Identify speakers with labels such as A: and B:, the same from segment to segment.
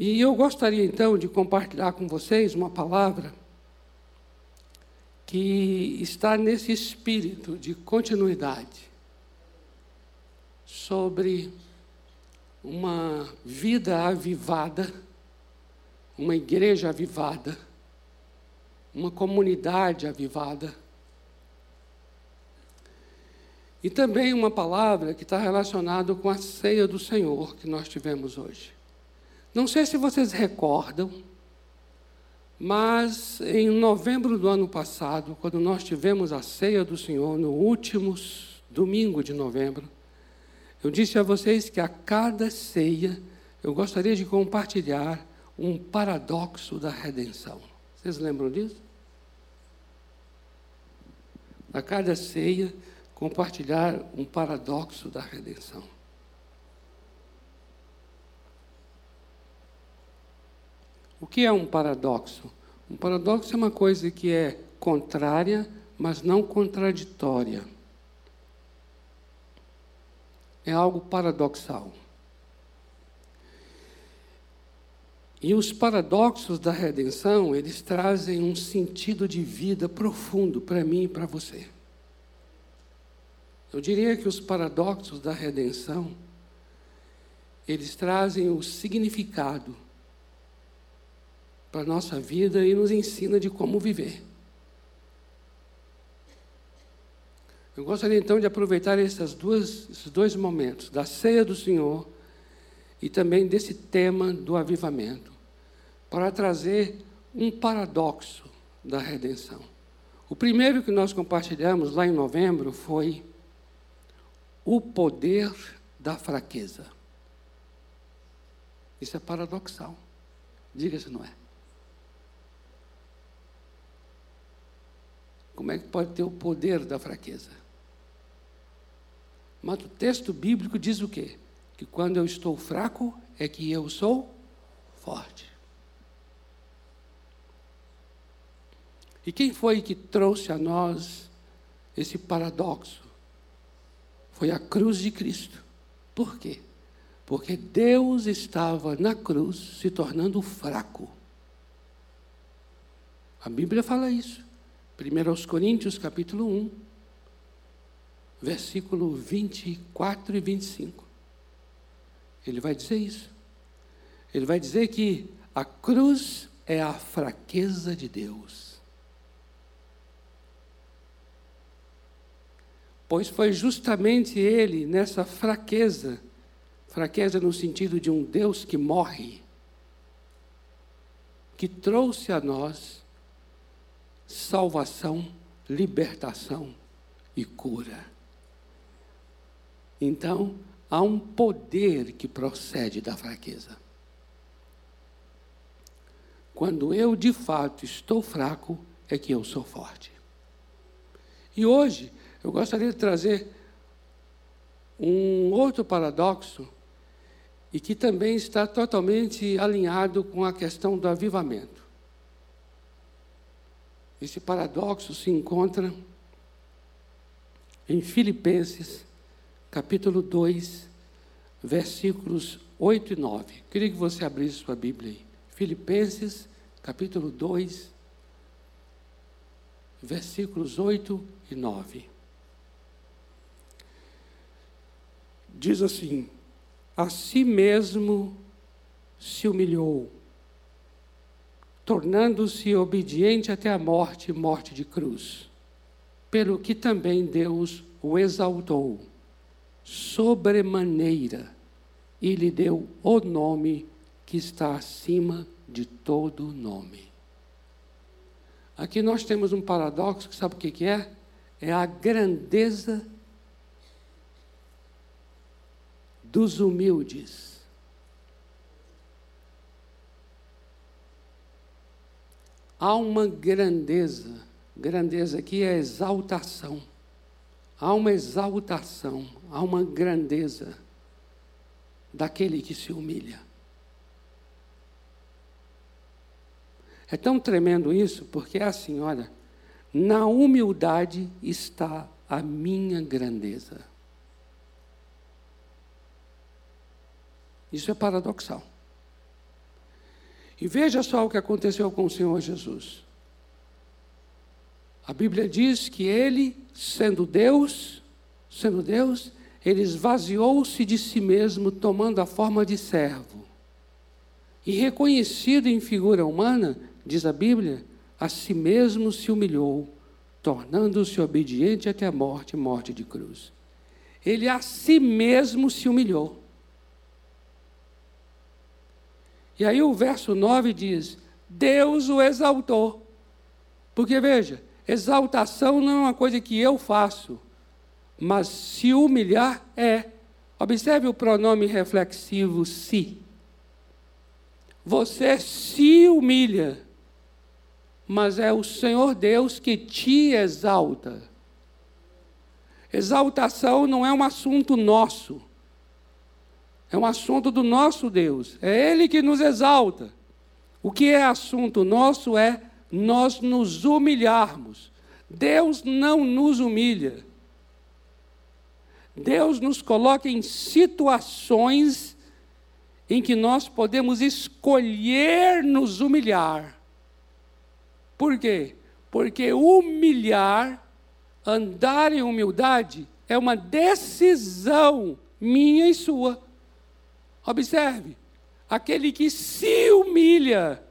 A: E eu gostaria então de compartilhar com vocês uma palavra que está nesse espírito de continuidade sobre uma vida avivada, uma igreja avivada, uma comunidade avivada. E também uma palavra que está relacionada com a ceia do Senhor que nós tivemos hoje. Não sei se vocês recordam, mas em novembro do ano passado, quando nós tivemos a ceia do Senhor, no último domingo de novembro, eu disse a vocês que a cada ceia eu gostaria de compartilhar um paradoxo da redenção. Vocês lembram disso? A cada ceia, compartilhar um paradoxo da redenção. O que é um paradoxo? Um paradoxo é uma coisa que é contrária, mas não contraditória. É algo paradoxal. E os paradoxos da redenção, eles trazem um sentido de vida profundo para mim e para você. Eu diria que os paradoxos da redenção, eles trazem o significado para a nossa vida e nos ensina de como viver. Eu gostaria então de aproveitar essas duas, esses dois momentos, da ceia do Senhor e também desse tema do avivamento, para trazer um paradoxo da redenção. O primeiro que nós compartilhamos lá em novembro foi o poder da fraqueza. Isso é paradoxal. Diga se não é. Como é que pode ter o poder da fraqueza? Mas o texto bíblico diz o quê? Que quando eu estou fraco é que eu sou forte. E quem foi que trouxe a nós esse paradoxo? Foi a cruz de Cristo. Por quê? Porque Deus estava na cruz se tornando fraco. A Bíblia fala isso. 1 Coríntios capítulo 1, versículo 24 e 25. Ele vai dizer isso. Ele vai dizer que a cruz é a fraqueza de Deus. Pois foi justamente ele, nessa fraqueza, fraqueza no sentido de um Deus que morre, que trouxe a nós salvação, libertação e cura. Então, há um poder que procede da fraqueza. Quando eu de fato estou fraco, é que eu sou forte. E hoje, eu gostaria de trazer um outro paradoxo e que também está totalmente alinhado com a questão do avivamento. Esse paradoxo se encontra em Filipenses, capítulo 2, versículos 8 e 9. Queria que você abrisse sua Bíblia aí. Filipenses, capítulo 2, versículos 8 e 9. Diz assim: A si mesmo se humilhou tornando-se obediente até a morte morte de cruz. Pelo que também Deus o exaltou sobremaneira e lhe deu o nome que está acima de todo nome. Aqui nós temos um paradoxo que sabe o que é? É a grandeza dos humildes Há uma grandeza, grandeza aqui é exaltação. Há uma exaltação, há uma grandeza daquele que se humilha. É tão tremendo isso, porque é assim, olha, na humildade está a minha grandeza. Isso é paradoxal. E veja só o que aconteceu com o Senhor Jesus. A Bíblia diz que ele, sendo Deus, sendo Deus, ele esvaziou-se de si mesmo, tomando a forma de servo. E reconhecido em figura humana, diz a Bíblia, a si mesmo se humilhou, tornando-se obediente até a morte morte de cruz. Ele a si mesmo se humilhou. E aí o verso 9 diz: Deus o exaltou. Porque veja, exaltação não é uma coisa que eu faço, mas se humilhar é. Observe o pronome reflexivo se. Você se humilha, mas é o Senhor Deus que te exalta. Exaltação não é um assunto nosso. É um assunto do nosso Deus. É Ele que nos exalta. O que é assunto nosso é nós nos humilharmos. Deus não nos humilha. Deus nos coloca em situações em que nós podemos escolher nos humilhar. Por quê? Porque humilhar, andar em humildade, é uma decisão minha e sua. Observe, aquele que se humilha,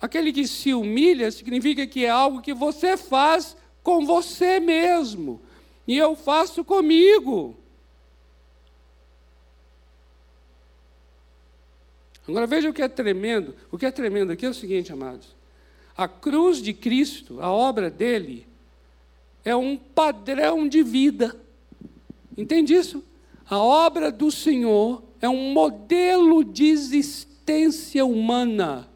A: aquele que se humilha significa que é algo que você faz com você mesmo, e eu faço comigo. Agora veja o que é tremendo. O que é tremendo aqui é o seguinte, amados. A cruz de Cristo, a obra dele, é um padrão de vida. Entende isso? A obra do Senhor é um modelo de existência humana.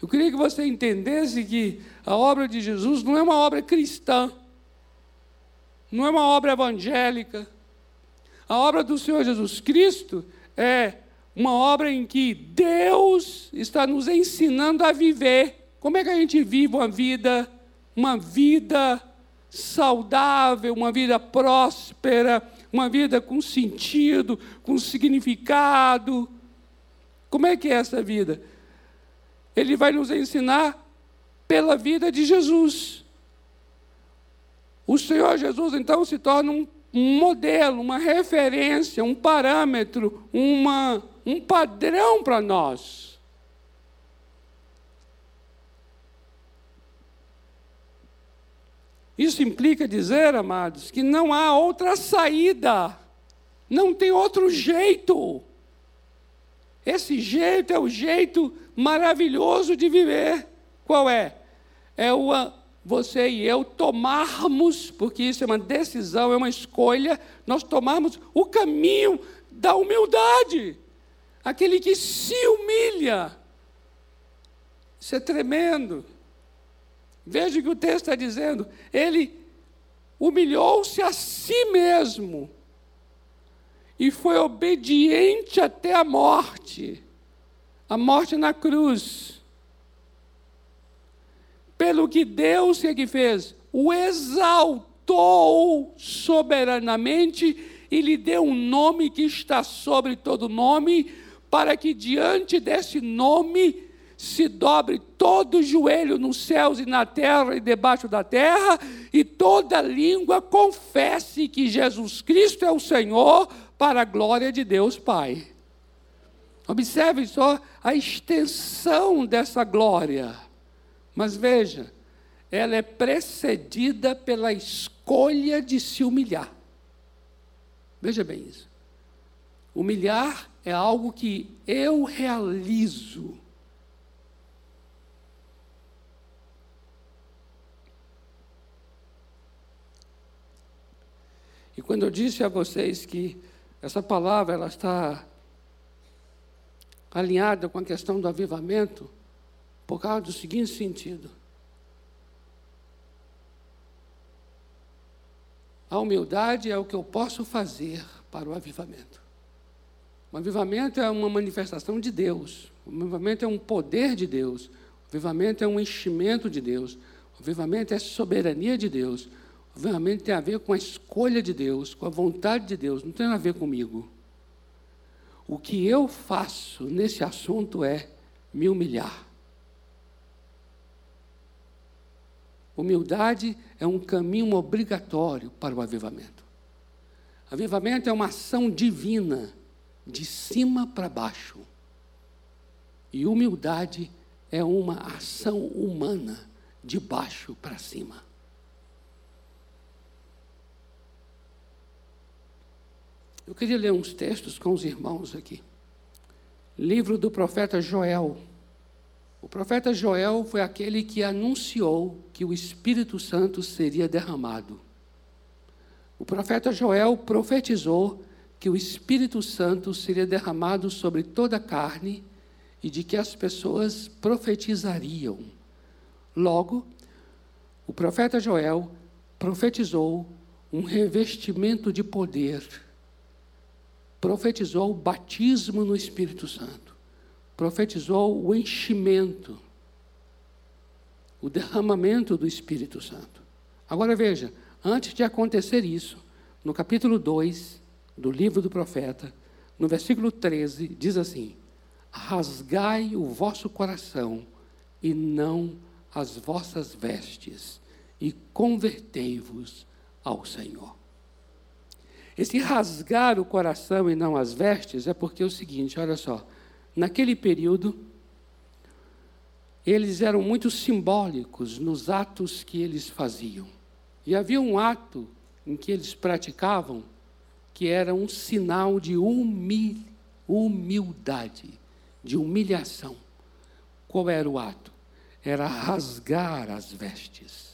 A: Eu queria que você entendesse que a obra de Jesus não é uma obra cristã, não é uma obra evangélica. A obra do Senhor Jesus Cristo é uma obra em que Deus está nos ensinando a viver. Como é que a gente vive uma vida, uma vida saudável, uma vida próspera, uma vida com sentido, com significado. Como é que é essa vida? Ele vai nos ensinar pela vida de Jesus. O Senhor Jesus, então, se torna um, modelo, uma referência, um parâmetro, uma, um padrão para nós. Isso implica dizer, amados, que não há outra saída, não tem outro jeito. Esse jeito é o jeito maravilhoso de viver. Qual é? É o você e eu tomarmos, porque isso é uma decisão, é uma escolha, nós tomarmos o caminho da humildade. Aquele que se humilha. Isso é tremendo. Veja o que o texto está dizendo. Ele humilhou-se a si mesmo e foi obediente até a morte a morte na cruz. Pelo que Deus o que fez? O exaltou soberanamente e lhe deu um nome que está sobre todo nome, para que diante desse nome se dobre todo joelho nos céus e na terra e debaixo da terra, e toda língua confesse que Jesus Cristo é o Senhor, para a glória de Deus Pai. Observe só a extensão dessa glória. Mas veja, ela é precedida pela escolha de se humilhar. Veja bem isso. Humilhar é algo que eu realizo E quando eu disse a vocês que essa palavra ela está alinhada com a questão do avivamento, por causa do seguinte sentido. A humildade é o que eu posso fazer para o avivamento. O avivamento é uma manifestação de Deus. O avivamento é um poder de Deus. O avivamento é um enchimento de Deus. O avivamento é soberania de Deus realmente tem a ver com a escolha de Deus, com a vontade de Deus, não tem a ver comigo. O que eu faço nesse assunto é, me humilhar. Humildade é um caminho obrigatório para o avivamento. Avivamento é uma ação divina, de cima para baixo. E humildade é uma ação humana, de baixo para cima. Eu queria ler uns textos com os irmãos aqui. Livro do profeta Joel. O profeta Joel foi aquele que anunciou que o Espírito Santo seria derramado. O profeta Joel profetizou que o Espírito Santo seria derramado sobre toda a carne e de que as pessoas profetizariam. Logo, o profeta Joel profetizou um revestimento de poder profetizou o batismo no Espírito Santo, profetizou o enchimento, o derramamento do Espírito Santo. Agora veja, antes de acontecer isso, no capítulo 2 do livro do profeta, no versículo 13, diz assim: Rasgai o vosso coração e não as vossas vestes, e convertei-vos ao Senhor. Esse rasgar o coração e não as vestes é porque é o seguinte: olha só, naquele período, eles eram muito simbólicos nos atos que eles faziam. E havia um ato em que eles praticavam que era um sinal de humil, humildade, de humilhação. Qual era o ato? Era rasgar as vestes.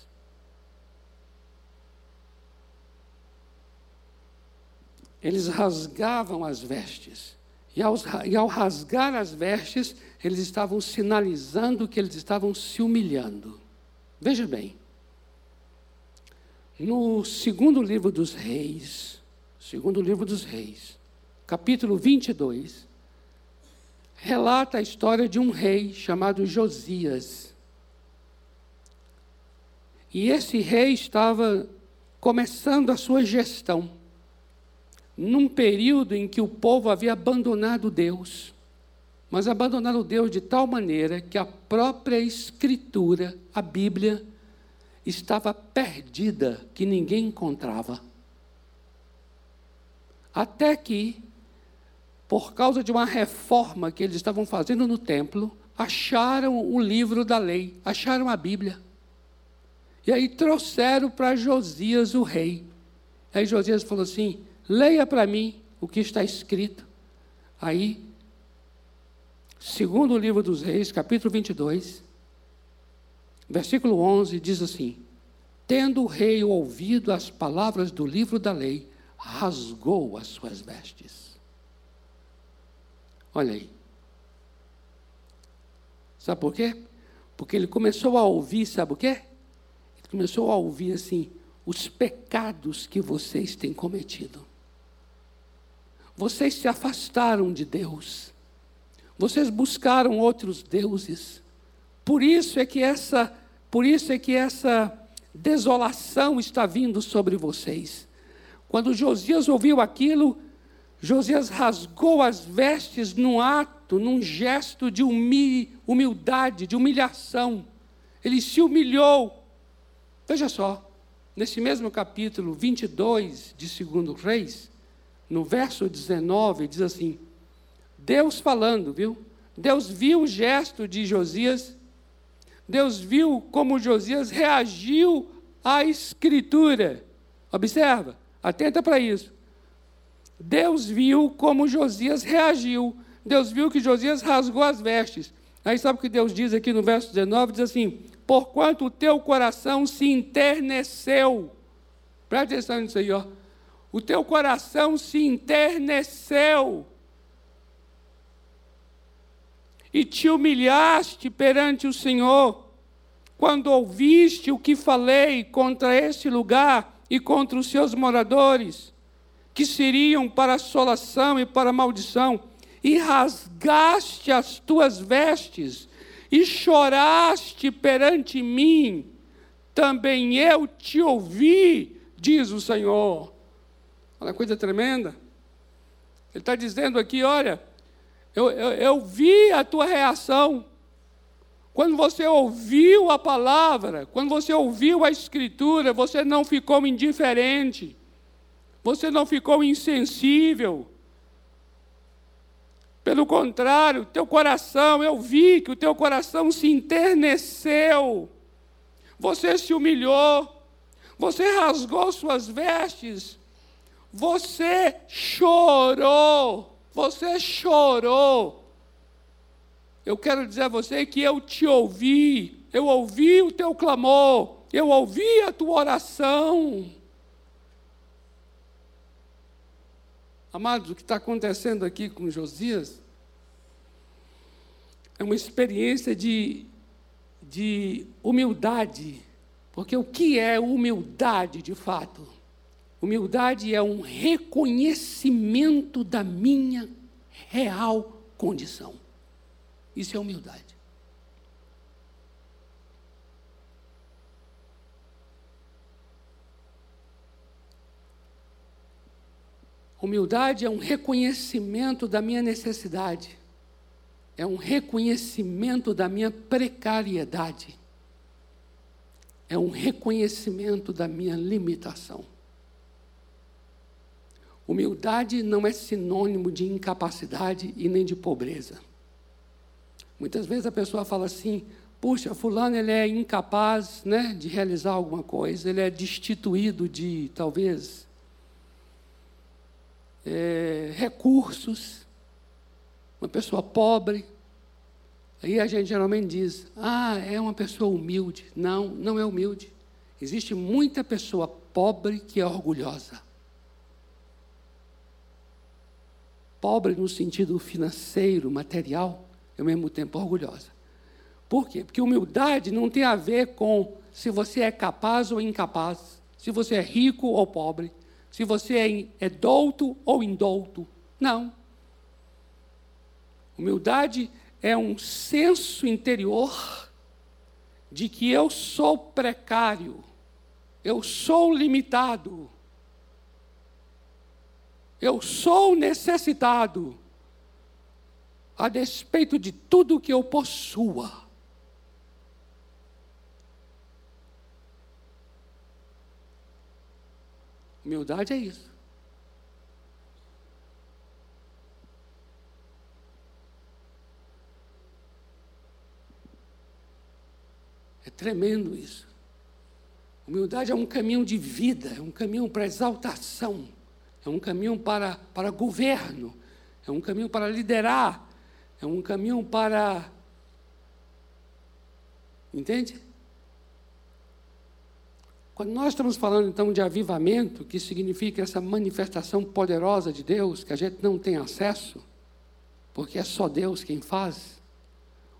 A: Eles rasgavam as vestes. E ao, e ao, rasgar as vestes, eles estavam sinalizando que eles estavam se humilhando. Veja bem, no segundo livro dos reis, segundo livro dos reis, capítulo 22, relata a história de um rei chamado Josias. E esse rei estava começando a sua gestão num período em que o povo havia abandonado Deus, mas abandonado Deus de tal maneira que a própria Escritura, a Bíblia, estava perdida, que ninguém encontrava. Até que, por causa de uma reforma que eles estavam fazendo no templo, acharam o livro da lei, acharam a Bíblia. E aí trouxeram para Josias o rei. Aí Josias falou assim: leia para mim o que está escrito. Aí, segundo o livro dos Reis, capítulo 22, versículo 11, diz assim: Tendo o rei ouvido as palavras do livro da lei, rasgou as suas vestes. Olha aí. Sabe por quê? Porque ele começou a ouvir, sabe o quê? Ele começou a ouvir assim, os pecados que vocês têm cometido. Vocês se afastaram de Deus. Vocês buscaram outros deuses. Por isso é que essa, por isso é que essa desolação está vindo sobre vocês. Quando Josias ouviu aquilo, Josias rasgou as vestes num ato, num gesto de humildade, de humilhação. Ele se humilhou. Veja só, nesse mesmo capítulo 22 de 2 Reis, no verso 19, diz assim: Deus falando, viu? Deus viu o gesto de Josias, Deus viu como Josias reagiu à Escritura. Observa, atenta para isso. Deus viu como Josias reagiu. Deus viu que Josias rasgou as vestes. Aí sabe o que Deus diz aqui no verso 19? Diz assim: Porquanto o teu coração se enterneceu. Presta atenção nisso aí, ó o teu coração se enterneceu e te humilhaste perante o Senhor, quando ouviste o que falei contra este lugar e contra os seus moradores, que seriam para assolação e para maldição, e rasgaste as tuas vestes e choraste perante mim, também eu te ouvi, diz o Senhor. Olha coisa tremenda. Ele está dizendo aqui: olha, Eu, eu, eu vi a tua reação. Quando você ouviu a palavra, quando você ouviu a Escritura, você não ficou indiferente, você não ficou insensível. Pelo contrário, teu coração, eu vi que o teu coração se enterneceu, você se humilhou, você rasgou suas vestes, você chorou, você chorou eu quero dizer a você que eu te ouvi, eu ouvi o teu clamor, eu ouvi a tua oração. Amados, o que está acontecendo aqui com Josias é uma experiência de, de humildade. Porque o que é humildade de fato? Humildade é um reconhecimento da minha real condição. Isso é humildade. Humildade é um reconhecimento da minha necessidade, é um reconhecimento da minha precariedade, é um reconhecimento da minha limitação. Humildade não é sinônimo de incapacidade e nem de pobreza. Muitas vezes a pessoa fala assim: puxa, fulano ele é incapaz né, de realizar alguma coisa, ele é destituído de talvez é, recursos, uma pessoa pobre. Aí a gente geralmente diz: ah, é uma pessoa humilde. Não, não é humilde. Existe muita pessoa pobre que é orgulhosa. Pobre no sentido financeiro, material e ao mesmo tempo orgulhosa. Por quê? Porque humildade não tem a ver com se você é capaz ou incapaz, se você é rico ou pobre, se você é, é douto ou indouto. Não. Humildade é um senso interior de que eu sou precário, eu sou limitado, eu sou necessitado a despeito de tudo que eu possua. Humildade é isso. É tremendo isso. Humildade é um caminho de vida, é um caminho para exaltação, é um caminho para, para governo, é um caminho para liderar, é um caminho para. Entende? Quando nós estamos falando então de avivamento, que significa essa manifestação poderosa de Deus, que a gente não tem acesso, porque é só Deus quem faz,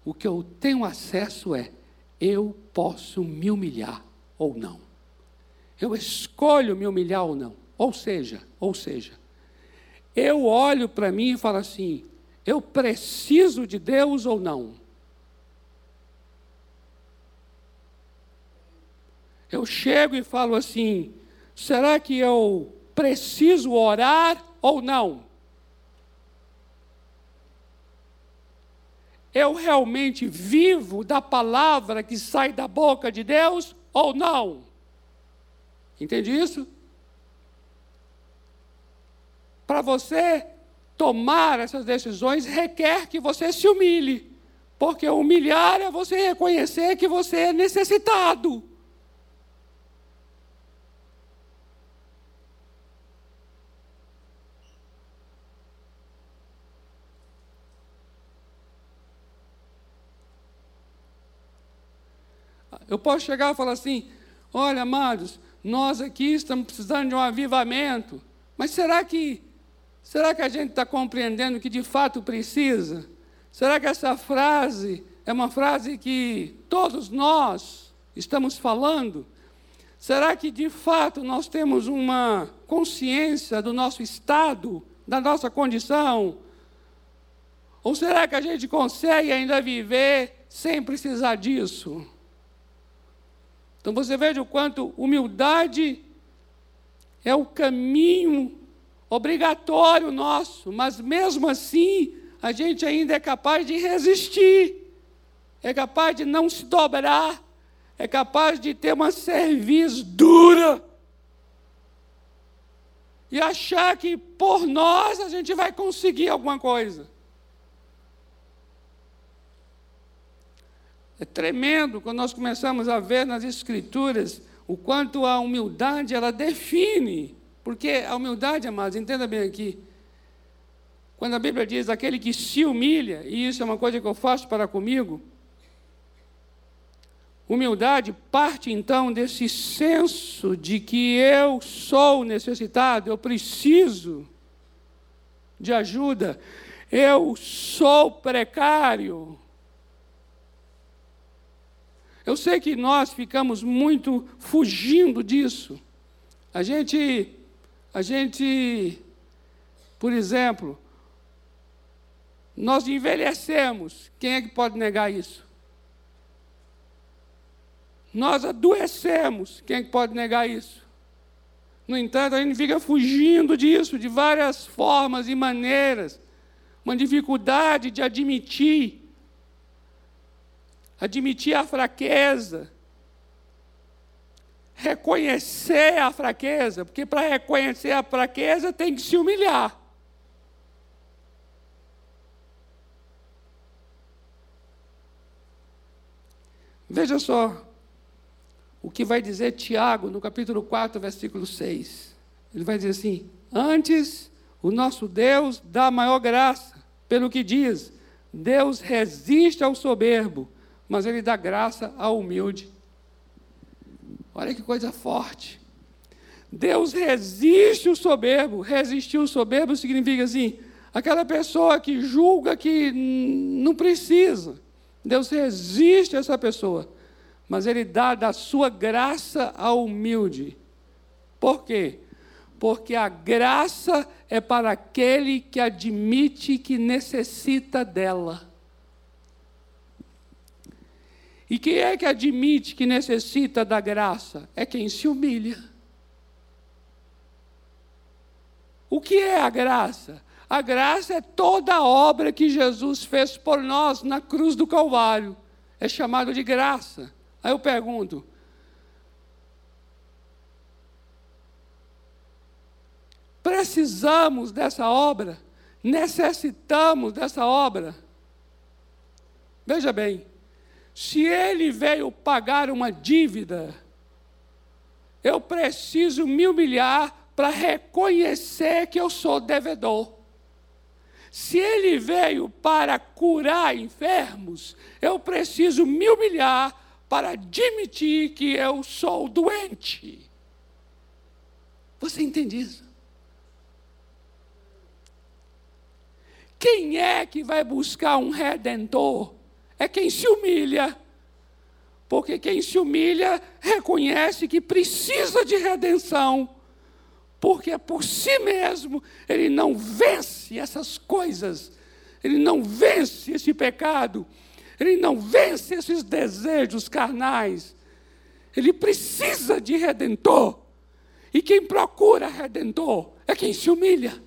A: o que eu tenho acesso é: eu posso me humilhar ou não. Eu escolho me humilhar ou não. Ou seja, ou seja, eu olho para mim e falo assim: eu preciso de Deus ou não? Eu chego e falo assim: será que eu preciso orar ou não? Eu realmente vivo da palavra que sai da boca de Deus ou não? Entende isso? Para você tomar essas decisões requer que você se humilhe, porque humilhar é você reconhecer que você é necessitado. Eu posso chegar e falar assim: olha, amados, nós aqui estamos precisando de um avivamento, mas será que Será que a gente está compreendendo que de fato precisa? Será que essa frase é uma frase que todos nós estamos falando? Será que de fato nós temos uma consciência do nosso estado, da nossa condição? Ou será que a gente consegue ainda viver sem precisar disso? Então você veja o quanto humildade é o caminho obrigatório nosso, mas mesmo assim a gente ainda é capaz de resistir, é capaz de não se dobrar, é capaz de ter uma cerviz dura e achar que por nós a gente vai conseguir alguma coisa. É tremendo quando nós começamos a ver nas Escrituras o quanto a humildade ela define. Porque a humildade, amados, entenda bem aqui. Quando a Bíblia diz aquele que se humilha, e isso é uma coisa que eu faço para comigo, humildade parte então desse senso de que eu sou necessitado, eu preciso de ajuda, eu sou precário. Eu sei que nós ficamos muito fugindo disso. A gente, a gente, por exemplo, nós envelhecemos. Quem é que pode negar isso? Nós adoecemos. Quem é que pode negar isso? No entanto, a gente fica fugindo disso de várias formas e maneiras. Uma dificuldade de admitir admitir a fraqueza, reconhecer a fraqueza, porque para reconhecer a fraqueza tem que se humilhar. Veja só o que vai dizer Tiago no capítulo 4, versículo 6. Ele vai dizer assim: Antes, o nosso Deus dá maior graça, pelo que diz: Deus resiste ao soberbo, mas ele dá graça ao humilde. Olha que coisa forte. Deus resiste o soberbo. Resistir o soberbo significa assim: aquela pessoa que julga que não precisa. Deus resiste essa pessoa, mas Ele dá da sua graça ao humilde. Por quê? Porque a graça é para aquele que admite que necessita dela. E quem é que admite que necessita da graça? É quem se humilha. O que é a graça? A graça é toda a obra que Jesus fez por nós na cruz do Calvário. É chamado de graça. Aí eu pergunto: precisamos dessa obra? Necessitamos dessa obra? Veja bem, se ele veio pagar uma dívida, eu preciso me humilhar para reconhecer que eu sou devedor. Se ele veio para curar enfermos, eu preciso me humilhar para admitir que eu sou doente. Você entende isso? Quem é que vai buscar um redentor? É quem se humilha. Porque quem se humilha reconhece que precisa de redenção. Porque por si mesmo ele não vence essas coisas, ele não vence esse pecado, ele não vence esses desejos carnais. Ele precisa de redentor. E quem procura redentor é quem se humilha.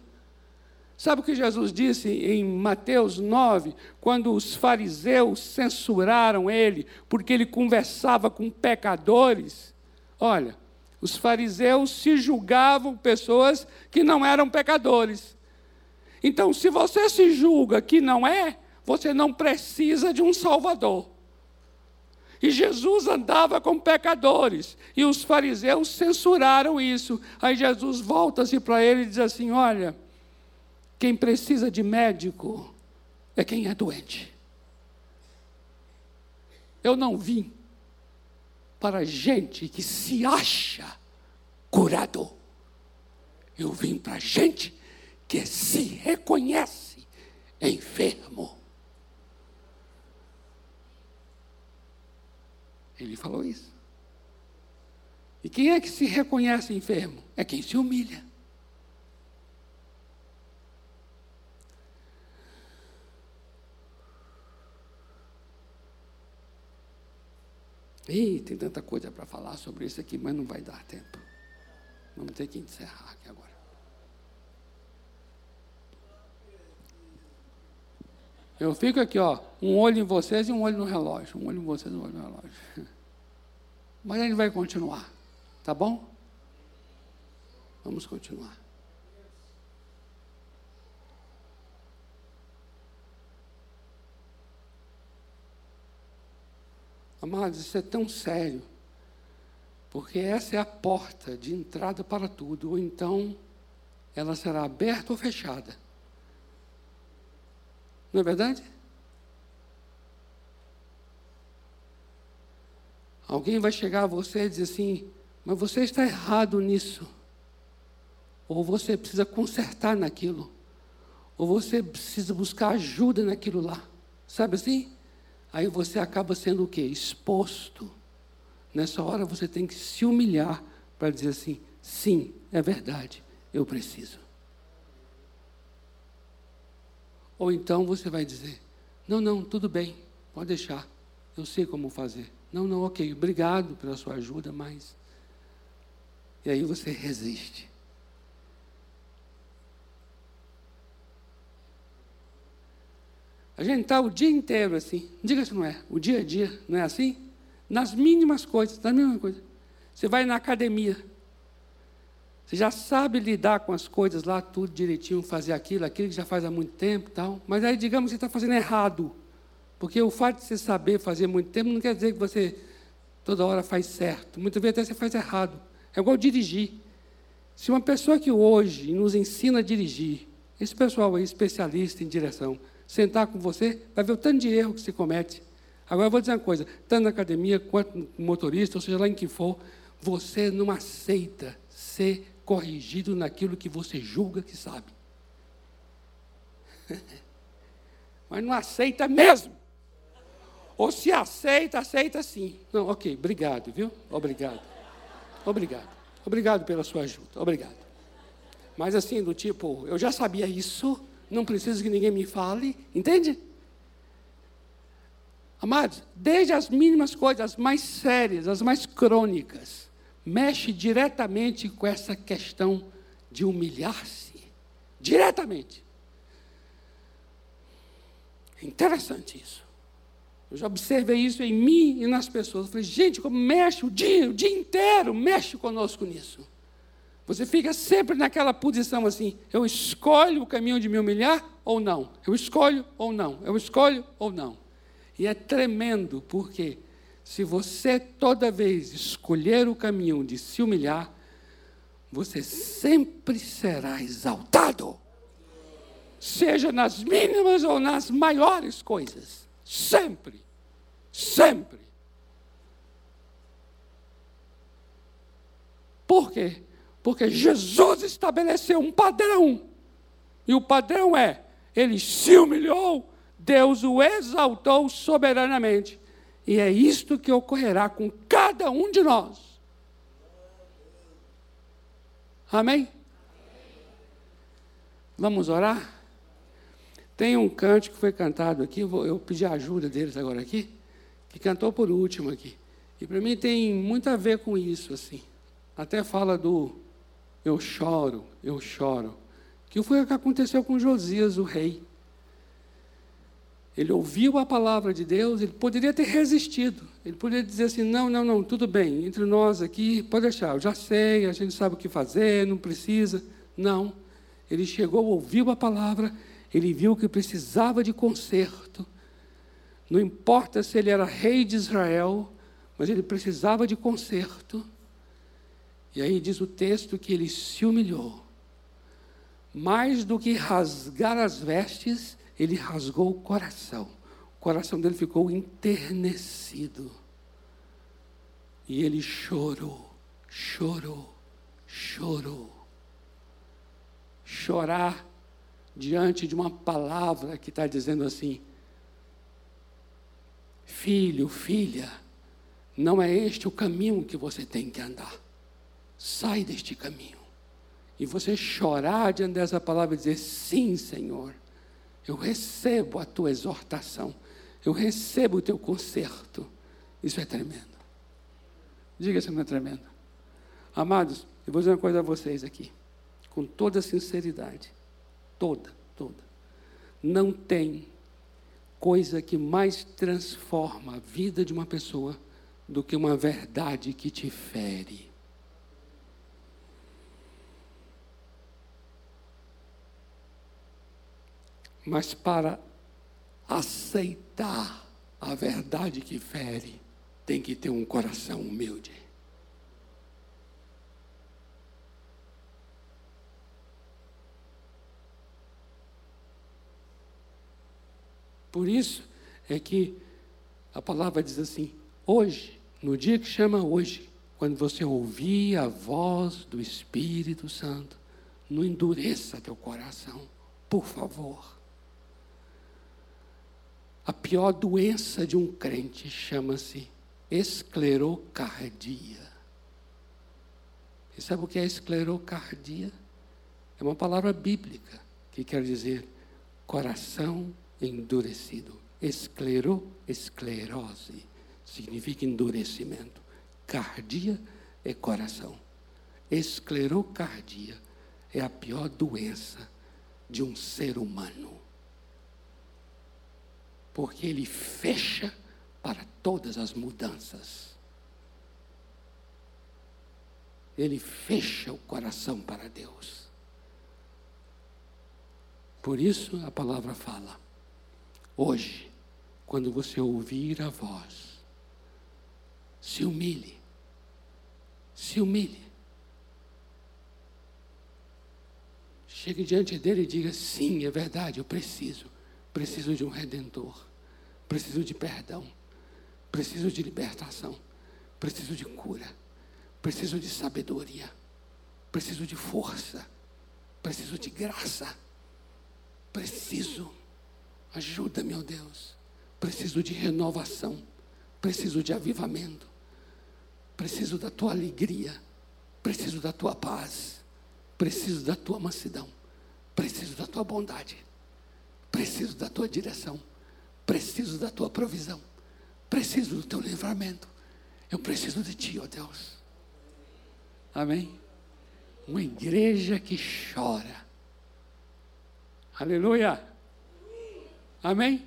A: Sabe o que Jesus disse em Mateus 9, quando os fariseus censuraram ele, porque ele conversava com pecadores? Olha, os fariseus se julgavam pessoas que não eram pecadores. Então, se você se julga que não é, você não precisa de um Salvador. E Jesus andava com pecadores, e os fariseus censuraram isso. Aí Jesus volta-se para ele e diz assim: Olha quem precisa de médico é quem é doente. Eu não vim para gente que se acha curado. Eu vim para gente que se reconhece enfermo. Ele falou isso. E quem é que se reconhece enfermo? É quem se humilha. Ih, tem tanta coisa para falar sobre isso aqui, mas não vai dar tempo. Vamos ter que encerrar aqui agora. Eu fico aqui, ó, um olho em vocês e um olho no relógio. Um olho em vocês e um olho no relógio. Mas a gente vai continuar, tá bom? Vamos continuar. Amados, isso é tão sério, porque essa é a porta de entrada para tudo, ou então ela será aberta ou fechada. Não é verdade? Alguém vai chegar a você e dizer assim: mas você está errado nisso. Ou você precisa consertar naquilo. Ou você precisa buscar ajuda naquilo lá. Sabe assim? Aí você acaba sendo o quê? Exposto. Nessa hora você tem que se humilhar para dizer assim: sim, é verdade, eu preciso. Ou então você vai dizer: não, não, tudo bem, pode deixar, eu sei como fazer. Não, não, ok, obrigado pela sua ajuda, mas. E aí você resiste. A gente está o dia inteiro assim, diga se não é, o dia a dia, não é assim? Nas mínimas coisas, nas mínimas coisas. Você vai na academia, você já sabe lidar com as coisas lá, tudo direitinho, fazer aquilo, aquilo que já faz há muito tempo tal. Mas aí, digamos que você está fazendo errado. Porque o fato de você saber fazer muito tempo não quer dizer que você toda hora faz certo. Muitas vezes até você faz errado. É igual dirigir. Se uma pessoa que hoje nos ensina a dirigir, esse pessoal aí, especialista em direção, sentar com você, vai ver o tanto de erro que se comete. Agora eu vou dizer uma coisa: tanto na academia quanto motorista, ou seja lá em que for, você não aceita ser corrigido naquilo que você julga que sabe. Mas não aceita mesmo. Ou se aceita, aceita sim. Não, ok, obrigado, viu? Obrigado. Obrigado. Obrigado pela sua ajuda. Obrigado. Mas assim, do tipo, eu já sabia isso, não preciso que ninguém me fale, entende? Amados, desde as mínimas coisas, as mais sérias, as mais crônicas, mexe diretamente com essa questão de humilhar-se. Diretamente. É interessante isso. Eu já observei isso em mim e nas pessoas. Eu falei, gente, como mexe o dia, o dia inteiro, mexe conosco nisso. Você fica sempre naquela posição assim: eu escolho o caminho de me humilhar ou não? Eu escolho ou não? Eu escolho ou não? E é tremendo, porque se você toda vez escolher o caminho de se humilhar, você sempre será exaltado. Seja nas mínimas ou nas maiores coisas. Sempre. Sempre. Por quê? Porque Jesus estabeleceu um padrão. E o padrão é: ele se humilhou, Deus o exaltou soberanamente. E é isto que ocorrerá com cada um de nós. Amém? Vamos orar? Tem um cântico que foi cantado aqui, eu, eu pedi a ajuda deles agora aqui, que cantou por último aqui. E para mim tem muito a ver com isso, assim. Até fala do eu choro, eu choro. Que foi o que aconteceu com Josias, o rei. Ele ouviu a palavra de Deus, ele poderia ter resistido. Ele poderia dizer assim: não, não, não, tudo bem, entre nós aqui, pode deixar, eu já sei, a gente sabe o que fazer, não precisa. Não. Ele chegou, ouviu a palavra, ele viu que precisava de conserto. Não importa se ele era rei de Israel, mas ele precisava de conserto. E aí diz o texto que ele se humilhou. Mais do que rasgar as vestes, ele rasgou o coração. O coração dele ficou enternecido. E ele chorou, chorou, chorou. Chorar diante de uma palavra que está dizendo assim: Filho, filha, não é este o caminho que você tem que andar. Sai deste caminho. E você chorar diante dessa palavra e dizer: Sim, Senhor, eu recebo a tua exortação. Eu recebo o teu conserto. Isso é tremendo. Diga se não é tremendo. Amados, eu vou dizer uma coisa a vocês aqui, com toda sinceridade. Toda, toda. Não tem coisa que mais transforma a vida de uma pessoa do que uma verdade que te fere. Mas para aceitar a verdade que fere, tem que ter um coração humilde. Por isso é que a palavra diz assim: hoje, no dia que chama hoje, quando você ouvir a voz do Espírito Santo, não endureça teu coração, por favor. A pior doença de um crente chama-se esclerocardia. E sabe o que é esclerocardia? É uma palavra bíblica que quer dizer coração endurecido. Esclero, esclerose, significa endurecimento. Cardia é coração. Esclerocardia é a pior doença de um ser humano. Porque ele fecha para todas as mudanças. Ele fecha o coração para Deus. Por isso a palavra fala: Hoje, quando você ouvir a voz, se humilhe. Se humilhe. Chegue diante dele e diga: sim, é verdade, eu preciso. Preciso de um redentor. Preciso de perdão. Preciso de libertação. Preciso de cura. Preciso de sabedoria. Preciso de força. Preciso de graça. Preciso Ajuda, meu Deus. Preciso de renovação. Preciso de avivamento. Preciso da tua alegria. Preciso da tua paz. Preciso da tua mansidão. Preciso da tua bondade. Preciso da tua direção. Preciso da tua provisão. Preciso do teu livramento. Eu preciso de ti, ó Deus. Amém? Uma igreja que chora. Aleluia. Amém?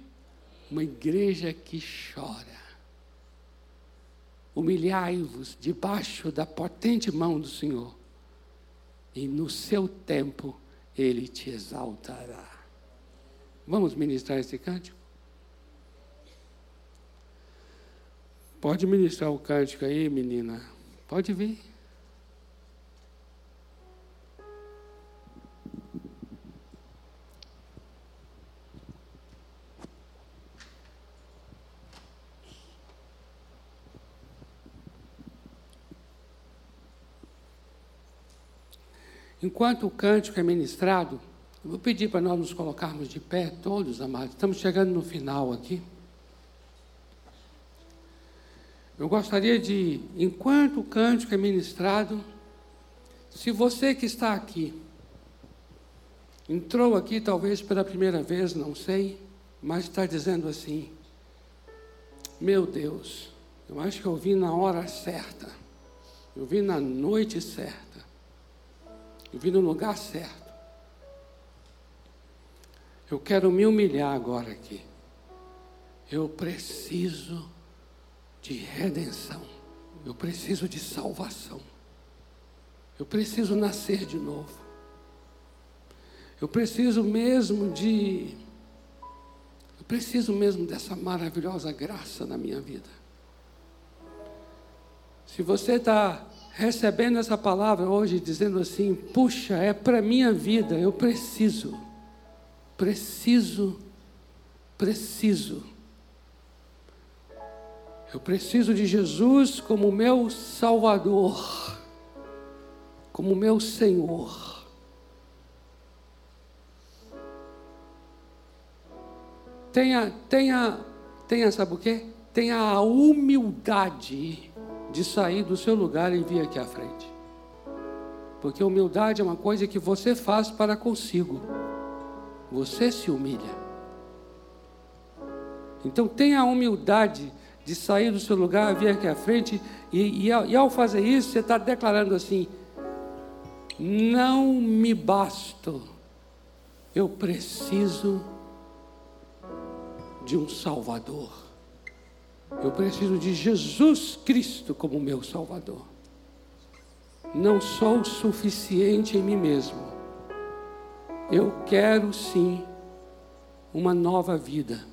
A: Uma igreja que chora. Humilhai-vos debaixo da potente mão do Senhor, e no seu tempo ele te exaltará. Vamos ministrar esse cântico? Pode ministrar o cântico aí, menina. Pode vir. Enquanto o cântico é ministrado, eu vou pedir para nós nos colocarmos de pé, todos, amados. Estamos chegando no final aqui. Eu gostaria de, enquanto o cântico é ministrado, se você que está aqui, entrou aqui talvez pela primeira vez, não sei, mas está dizendo assim: Meu Deus, eu acho que eu vim na hora certa, eu vim na noite certa. Eu vim no lugar certo. Eu quero me humilhar agora aqui. Eu preciso de redenção. Eu preciso de salvação. Eu preciso nascer de novo. Eu preciso mesmo de. Eu preciso mesmo dessa maravilhosa graça na minha vida. Se você está recebendo essa palavra hoje, dizendo assim: puxa, é para minha vida, eu preciso, preciso, preciso. Eu preciso de Jesus como meu Salvador, como meu Senhor. Tenha, tenha, tenha, sabe o quê? Tenha a humildade de sair do seu lugar e vir aqui à frente. Porque humildade é uma coisa que você faz para consigo. Você se humilha. Então tenha a humildade de sair do seu lugar, vir aqui à frente, e, e, e ao fazer isso, você está declarando assim: não me basto, eu preciso de um Salvador. Eu preciso de Jesus Cristo como meu Salvador. Não sou suficiente em mim mesmo. Eu quero sim uma nova vida.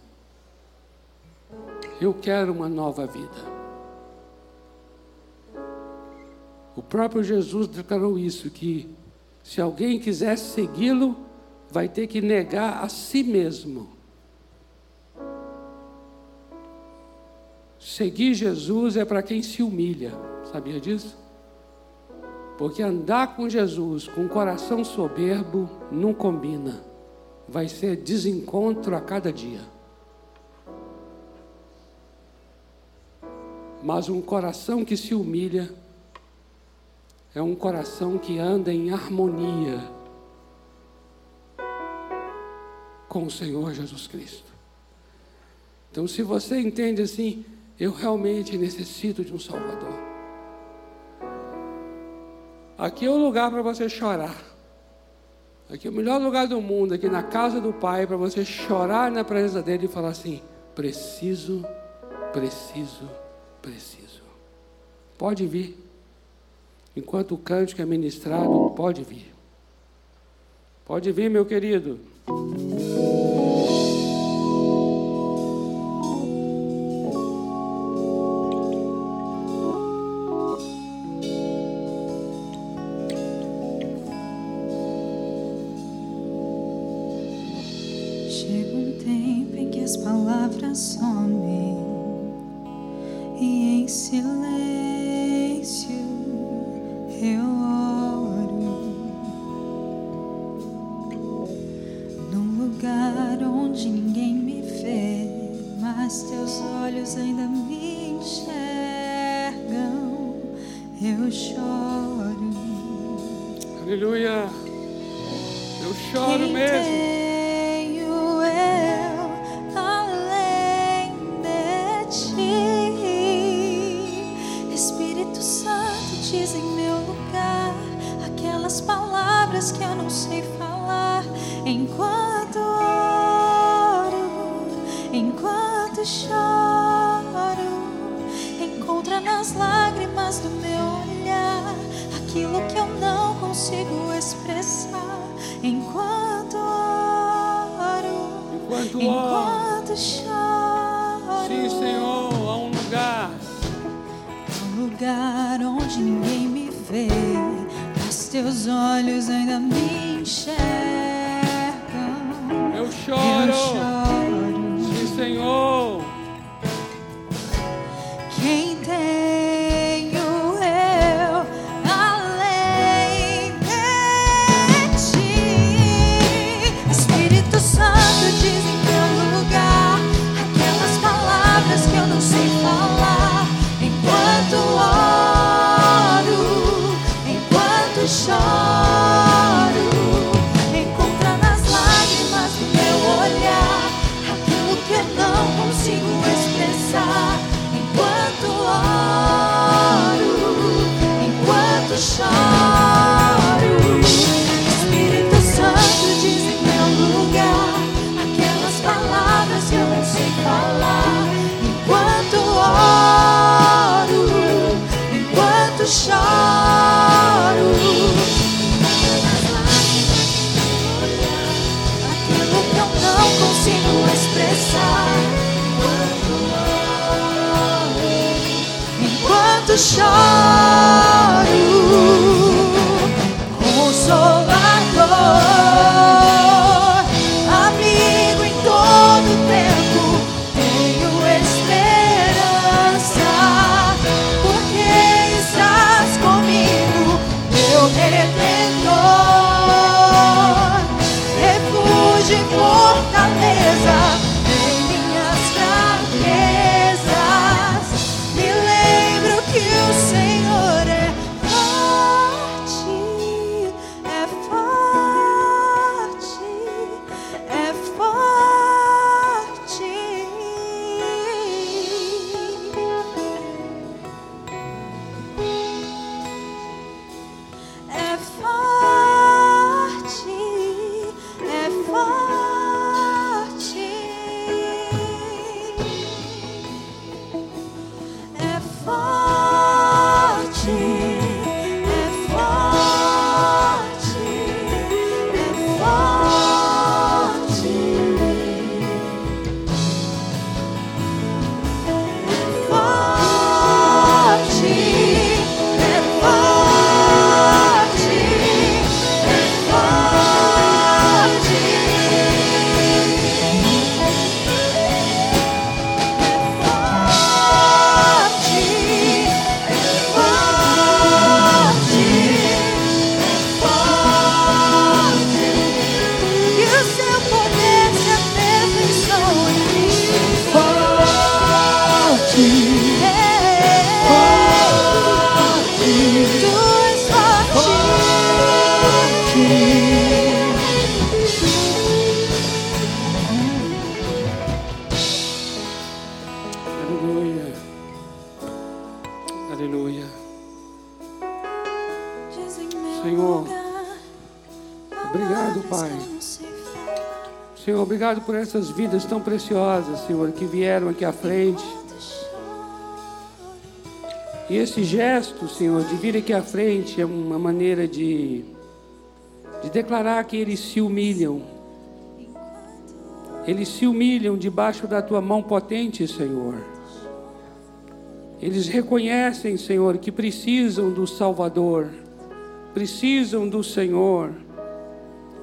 A: Eu quero uma nova vida. O próprio Jesus declarou isso: que se alguém quiser segui-lo, vai ter que negar a si mesmo. Seguir Jesus é para quem se humilha, sabia disso? Porque andar com Jesus com um coração soberbo não combina, vai ser desencontro a cada dia. Mas um coração que se humilha é um coração que anda em harmonia com o Senhor Jesus Cristo. Então, se você entende assim, eu realmente necessito de um Salvador. Aqui é o lugar para você chorar. Aqui é o melhor lugar do mundo, aqui na casa do Pai, para você chorar na presença dele e falar assim: preciso, preciso, preciso. Pode vir. Enquanto o cântico é ministrado, pode vir. Pode vir, meu querido.
B: Que o Senhor
A: obrigado por essas vidas tão preciosas, Senhor, que vieram aqui à frente. E esse gesto, Senhor, de vir aqui à frente é uma maneira de, de declarar que eles se humilham. Eles se humilham debaixo da tua mão potente, Senhor. Eles reconhecem, Senhor, que precisam do Salvador, precisam do Senhor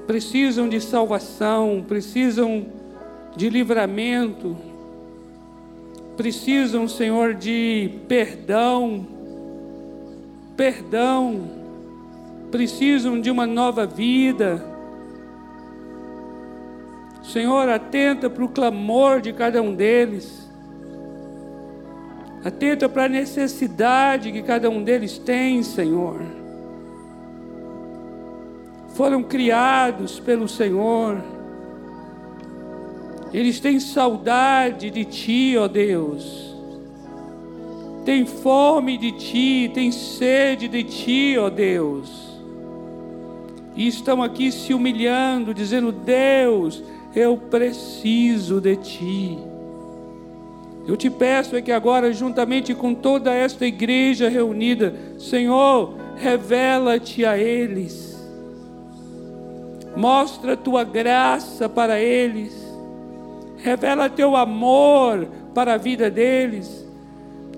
A: precisam de salvação, precisam de livramento, precisam, Senhor, de perdão, perdão, precisam de uma nova vida. Senhor, atenta para o clamor de cada um deles, atenta para a necessidade que cada um deles tem, Senhor foram criados pelo Senhor. Eles têm saudade de Ti, ó Deus. Tem fome de Ti, tem sede de Ti, ó Deus. E estão aqui se humilhando, dizendo: Deus, eu preciso de Ti. Eu te peço é que agora, juntamente com toda esta igreja reunida, Senhor, revela-te a eles mostra tua graça para eles, revela teu amor para a vida deles,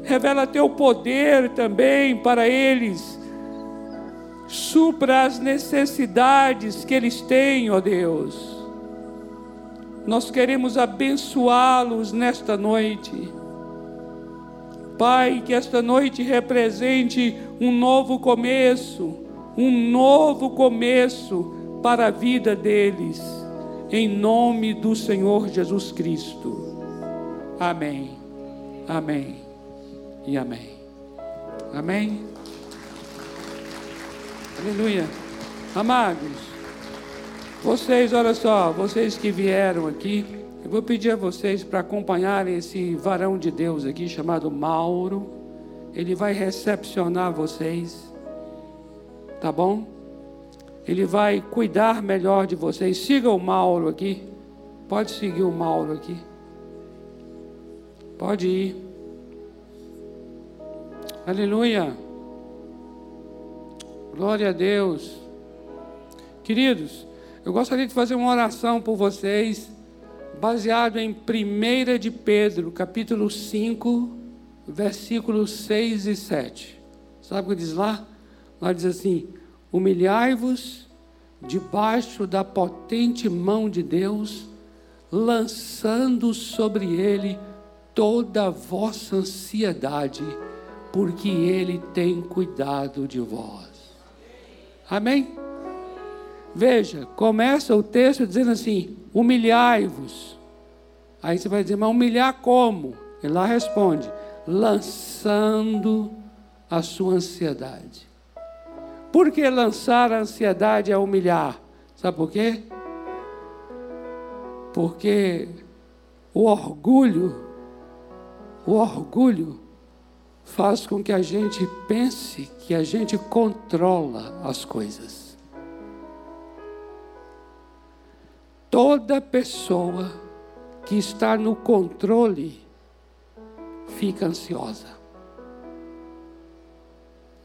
A: revela teu poder também para eles, supra as necessidades que eles têm, ó Deus. Nós queremos abençoá-los nesta noite. Pai, que esta noite represente um novo começo, um novo começo para a vida deles, em nome do Senhor Jesus Cristo. Amém, amém e amém. Amém. Aleluia. Amados, vocês, olha só, vocês que vieram aqui, eu vou pedir a vocês para acompanharem esse varão de Deus aqui chamado Mauro. Ele vai recepcionar vocês. Tá bom? Ele vai cuidar melhor de vocês. Siga o Mauro aqui. Pode seguir o Mauro aqui. Pode ir. Aleluia. Glória a Deus. Queridos, eu gostaria de fazer uma oração por vocês, baseado em 1 de Pedro, capítulo 5, versículos 6 e 7. Sabe o que diz lá? Lá diz assim: Humilhai-vos debaixo da potente mão de Deus, lançando sobre ele toda a vossa ansiedade, porque ele tem cuidado de vós. Amém? Veja, começa o texto dizendo assim: humilhai-vos. Aí você vai dizer, mas humilhar como? Ele lá responde: lançando a sua ansiedade. Por que lançar a ansiedade a humilhar? Sabe por quê? Porque o orgulho, o orgulho faz com que a gente pense que a gente controla as coisas. Toda pessoa que está no controle fica ansiosa.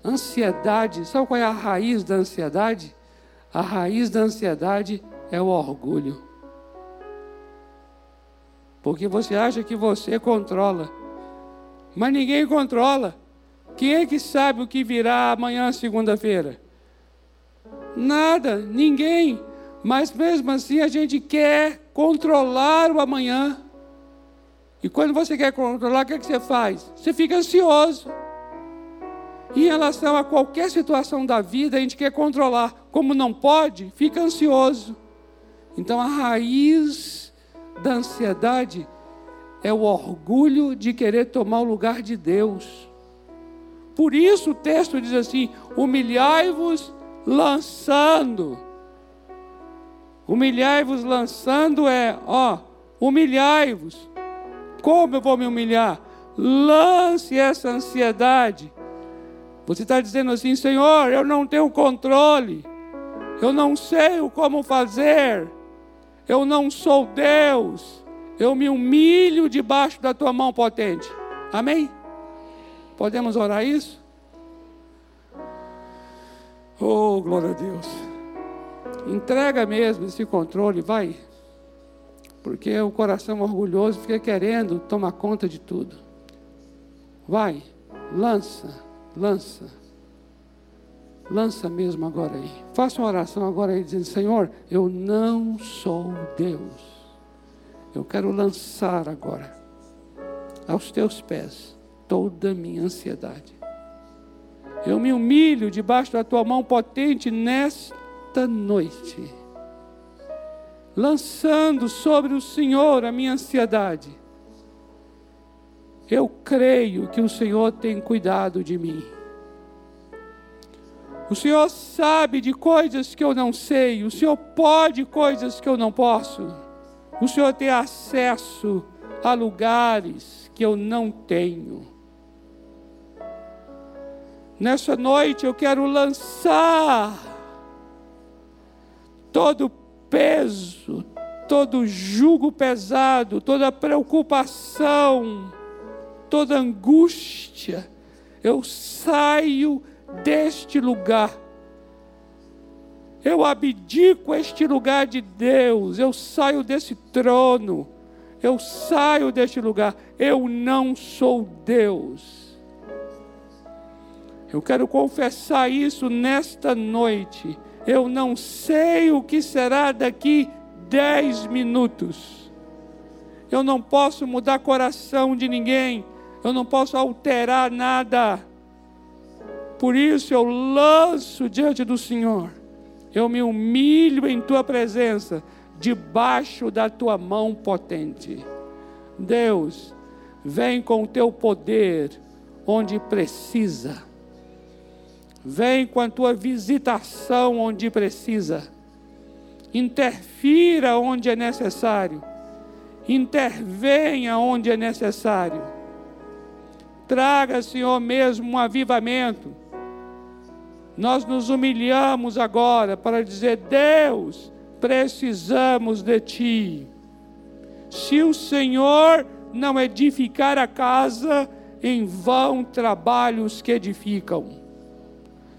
A: Ansiedade, sabe qual é a raiz da ansiedade? A raiz da ansiedade é o orgulho. Porque você acha que você controla, mas ninguém controla. Quem é que sabe o que virá amanhã, segunda-feira? Nada, ninguém. Mas mesmo assim a gente quer controlar o amanhã. E quando você quer controlar, o que, é que você faz? Você fica ansioso. Em relação a qualquer situação da vida, a gente quer controlar. Como não pode, fica ansioso. Então a raiz da ansiedade é o orgulho de querer tomar o lugar de Deus. Por isso o texto diz assim: humilhai-vos lançando. Humilhai-vos lançando é, ó, humilhai-vos. Como eu vou me humilhar? Lance essa ansiedade. Você está dizendo assim, Senhor, eu não tenho controle, eu não sei o como fazer, eu não sou Deus, eu me humilho debaixo da tua mão potente. Amém? Podemos orar isso? Oh, glória a Deus. Entrega mesmo esse controle, vai. Porque o coração orgulhoso fica querendo tomar conta de tudo. Vai, lança, lança. Lança mesmo agora aí. Faça uma oração agora aí dizendo: Senhor, eu não sou Deus. Eu quero lançar agora aos teus pés toda a minha ansiedade. Eu me humilho debaixo da tua mão potente nesta noite, lançando sobre o Senhor a minha ansiedade. Eu creio que o Senhor tem cuidado de mim. O Senhor sabe de coisas que eu não sei, o Senhor pode coisas que eu não posso. O Senhor tem acesso a lugares que eu não tenho. Nessa noite eu quero lançar todo peso, todo jugo pesado, toda preocupação, toda angústia. Eu saio deste lugar eu abdico este lugar de Deus, eu saio desse trono, eu saio deste lugar, eu não sou Deus. Eu quero confessar isso nesta noite. Eu não sei o que será daqui dez minutos. Eu não posso mudar coração de ninguém. Eu não posso alterar nada. Por isso eu lanço diante do Senhor eu me humilho em tua presença, debaixo da tua mão potente. Deus, vem com o teu poder onde precisa. Vem com a tua visitação onde precisa. Interfira onde é necessário. Intervenha onde é necessário. Traga, Senhor, mesmo um avivamento nós nos humilhamos agora para dizer: Deus, precisamos de Ti. Se o Senhor não edificar a casa, em vão trabalhos que edificam.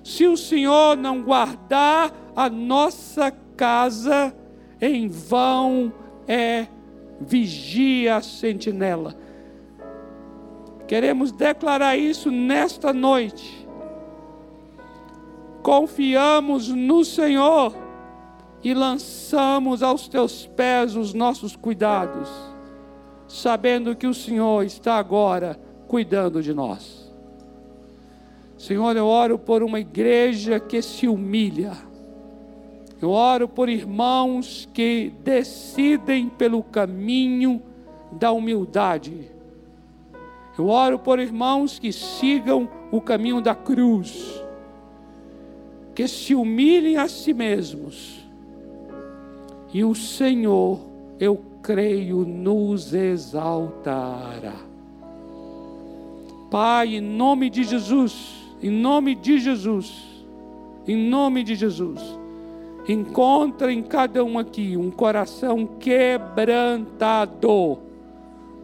A: Se o Senhor não guardar a nossa casa, em vão é vigia a sentinela. Queremos declarar isso nesta noite confiamos no Senhor e lançamos aos teus pés os nossos cuidados, sabendo que o Senhor está agora cuidando de nós. Senhor, eu oro por uma igreja que se humilha. Eu oro por irmãos que decidem pelo caminho da humildade. Eu oro por irmãos que sigam o caminho da cruz que se humilhem a si mesmos, e o Senhor, eu creio, nos exaltará. Pai, em nome de Jesus, em nome de Jesus, em nome de Jesus, encontra em cada um aqui um coração quebrantado,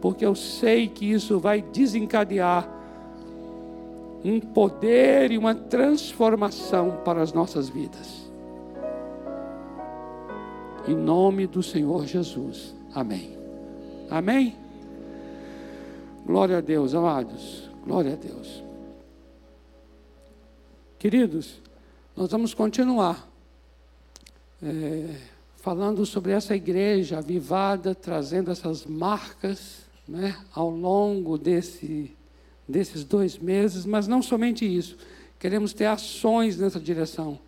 A: porque eu sei que isso vai desencadear um poder e uma transformação para as nossas vidas. Em nome do Senhor Jesus. Amém. Amém. Glória a Deus, amados. Glória a Deus. Queridos, nós vamos continuar é, falando sobre essa igreja avivada, trazendo essas marcas né, ao longo desse desses dois meses, mas não somente isso, queremos ter ações nessa direção,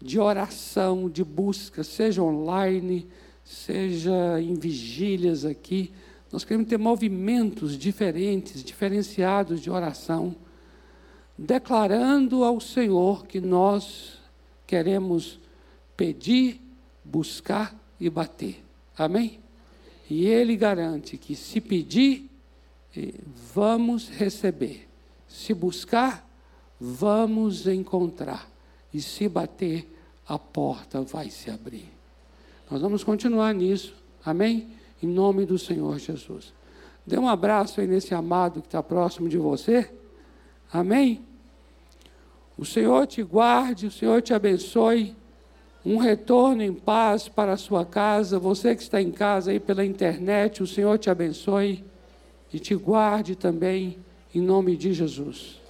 A: de oração, de busca, seja online, seja em vigílias aqui. Nós queremos ter movimentos diferentes, diferenciados de oração, declarando ao Senhor que nós queremos pedir, buscar e bater. Amém? E Ele garante que se pedir, eh, vamos receber. Se buscar, vamos encontrar. E se bater, a porta vai se abrir. Nós vamos continuar nisso. Amém? Em nome do Senhor Jesus. Dê um abraço aí nesse amado que está próximo de você. Amém? O Senhor te guarde, o Senhor te abençoe. Um retorno em paz para a sua casa. Você que está em casa aí pela internet, o Senhor te abençoe e te guarde também, em nome de Jesus.